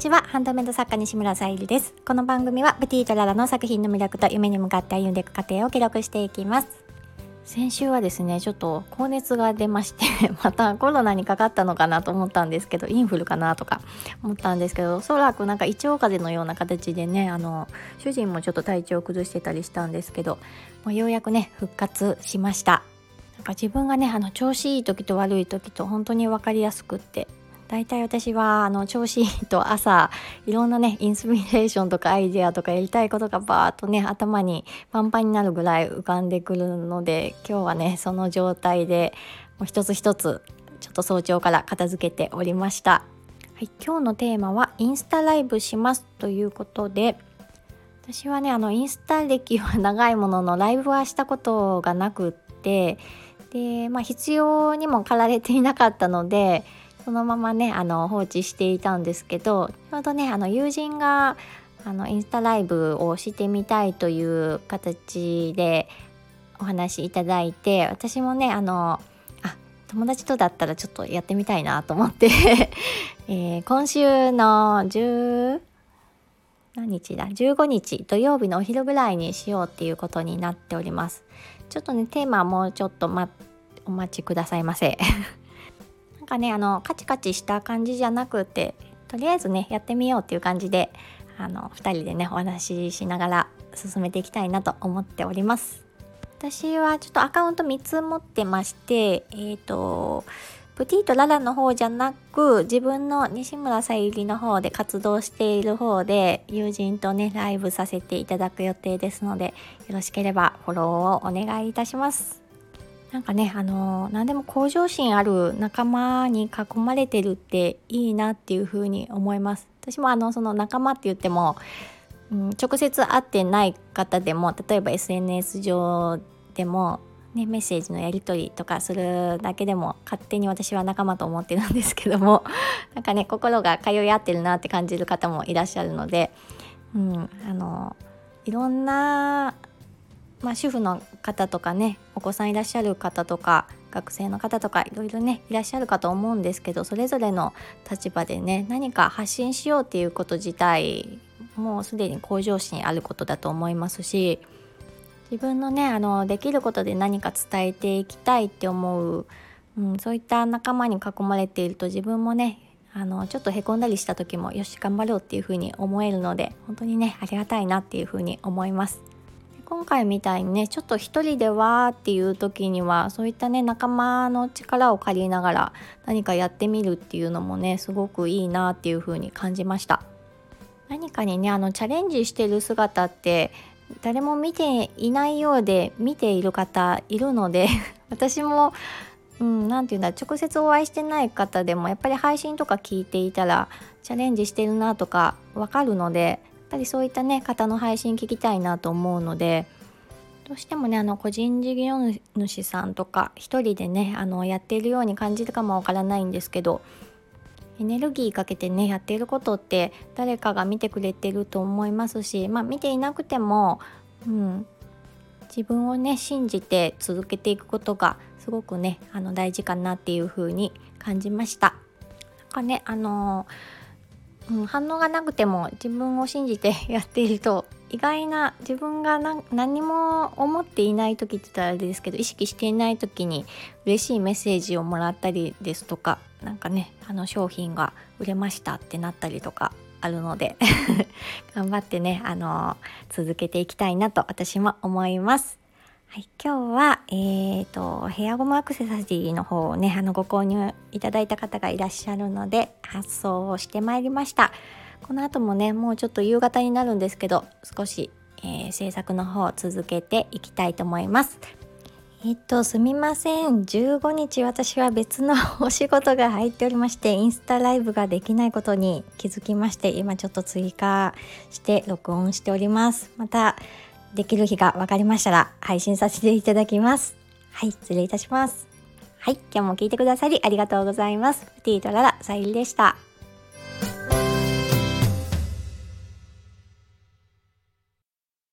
ちは。ハンドメイド作家西村さゆりです。この番組はブティートララの作品の魅力と夢に向かって歩んでいく過程を記録していきます。先週はですねちょっと高熱が出まして またコロナにかかったのかなと思ったんですけどインフルかなとか思ったんですけどおそらくなんか胃腸風邪のような形でねあの主人もちょっと体調を崩してたりしたんですけどもうようやくね復活しました。なんか自分がねあの調子いい時と悪い時と本当に分かりやすくって大体私はあの調子いいと朝いろんなねインスピレーションとかアイデアとかやりたいことがバーッとね頭にパンパンになるぐらい浮かんでくるので今日はねその状態でもう一つ一つちょっと早朝から片付けておりました。はい、今日のテーマはインスタライブしますということで私はねあのインスタ歴は長いもののライブはしたことがなくってでまあ必要にも駆られていなかったのでそのままねあの放置していたんですけどちょうどねあの友人があのインスタライブをしてみたいという形でお話いただいて私もねあのあ友達とだったらちょっとやってみたいなと思って えー、今週の10何日だ？15日土曜日のお昼ぐらいにしようっていうことになっております。ちょっとねテーマもうちょっと、ま、お待ちくださいませ。かねあのカチカチした感じじゃなくてとりあえずねやってみようっていう感じであの2人でねお話ししながら進めていきたいなと思っております。私はちょっとアカウント3つ持ってましてえっ、ー、とプティとララの方じゃなく自分の西村さゆりの方で活動している方で友人とねライブさせていただく予定ですのでよろしければフォローをお願いいたします。なんかねあの何でも向上心ある仲間に囲まれてるっていいなっていうふうに思います。私もあのその仲間って言っても、うん、直接会ってない方でも例えば SNS 上でもね、メッセージのやり取りとかするだけでも勝手に私は仲間と思ってるんですけども なんかね心が通い合ってるなって感じる方もいらっしゃるので、うん、あのいろんなまあ、主婦の方とかねお子さんいらっしゃる方とか学生の方とかいろいろねいらっしゃるかと思うんですけどそれぞれの立場でね何か発信しようっていうこと自体もうすでに向上心あることだと思いますし自分のねあのできることで何か伝えていきたいって思う、うん、そういった仲間に囲まれていると自分もねあのちょっとへこんだりした時もよし頑張ろうっていうふうに思えるので本当にねありがたいなっていうふうに思います。今回みたいにねちょっと一人でわーっていう時にはそういったね仲間の力を借りながら何かやってみるっていうのもねすごくいいなっていう風に感じました。何かにねあのチャレンジしてる姿って誰も見ていないようで見ている方いるので 私もうん、なて言うんだ直接お会いしてない方でもやっぱり配信とか聞いていたらチャレンジしてるなとかわかるのでぱりそういったね方の配信聞きたいなと思うのでどうしてもねあの個人事業主さんとか一人でねあのやっているように感じるかもわからないんですけどエネルギーかけてねやっていることって誰かが見てくれてると思いますしまあ見ていなくても、うん、自分をね信じて続けていくことがすごくねあの大事かなっていう風に感じました。なんかねあのーうん、反応がなくても自分を信じてやっていると意外な自分が何も思っていない時って言ったらあれですけど意識していない時に嬉しいメッセージをもらったりですとか何かねあの商品が売れましたってなったりとかあるので 頑張ってねあの続けていきたいなと私も思います。はい、今日は、えーと、ヘアゴムアクセサリーの方をねあのご購入いただいた方がいらっしゃるので発送をしてまいりました。この後もねもうちょっと夕方になるんですけど少し、えー、制作の方を続けていきたいと思います。えっとすみません。15日私は別のお仕事が入っておりましてインスタライブができないことに気づきまして今ちょっと追加して録音しております。またできる日が分かりましたら配信させていただきます。はい、失礼いたします。はい、今日も聞いてくださりありがとうございます。ティートララ、さゆりでした。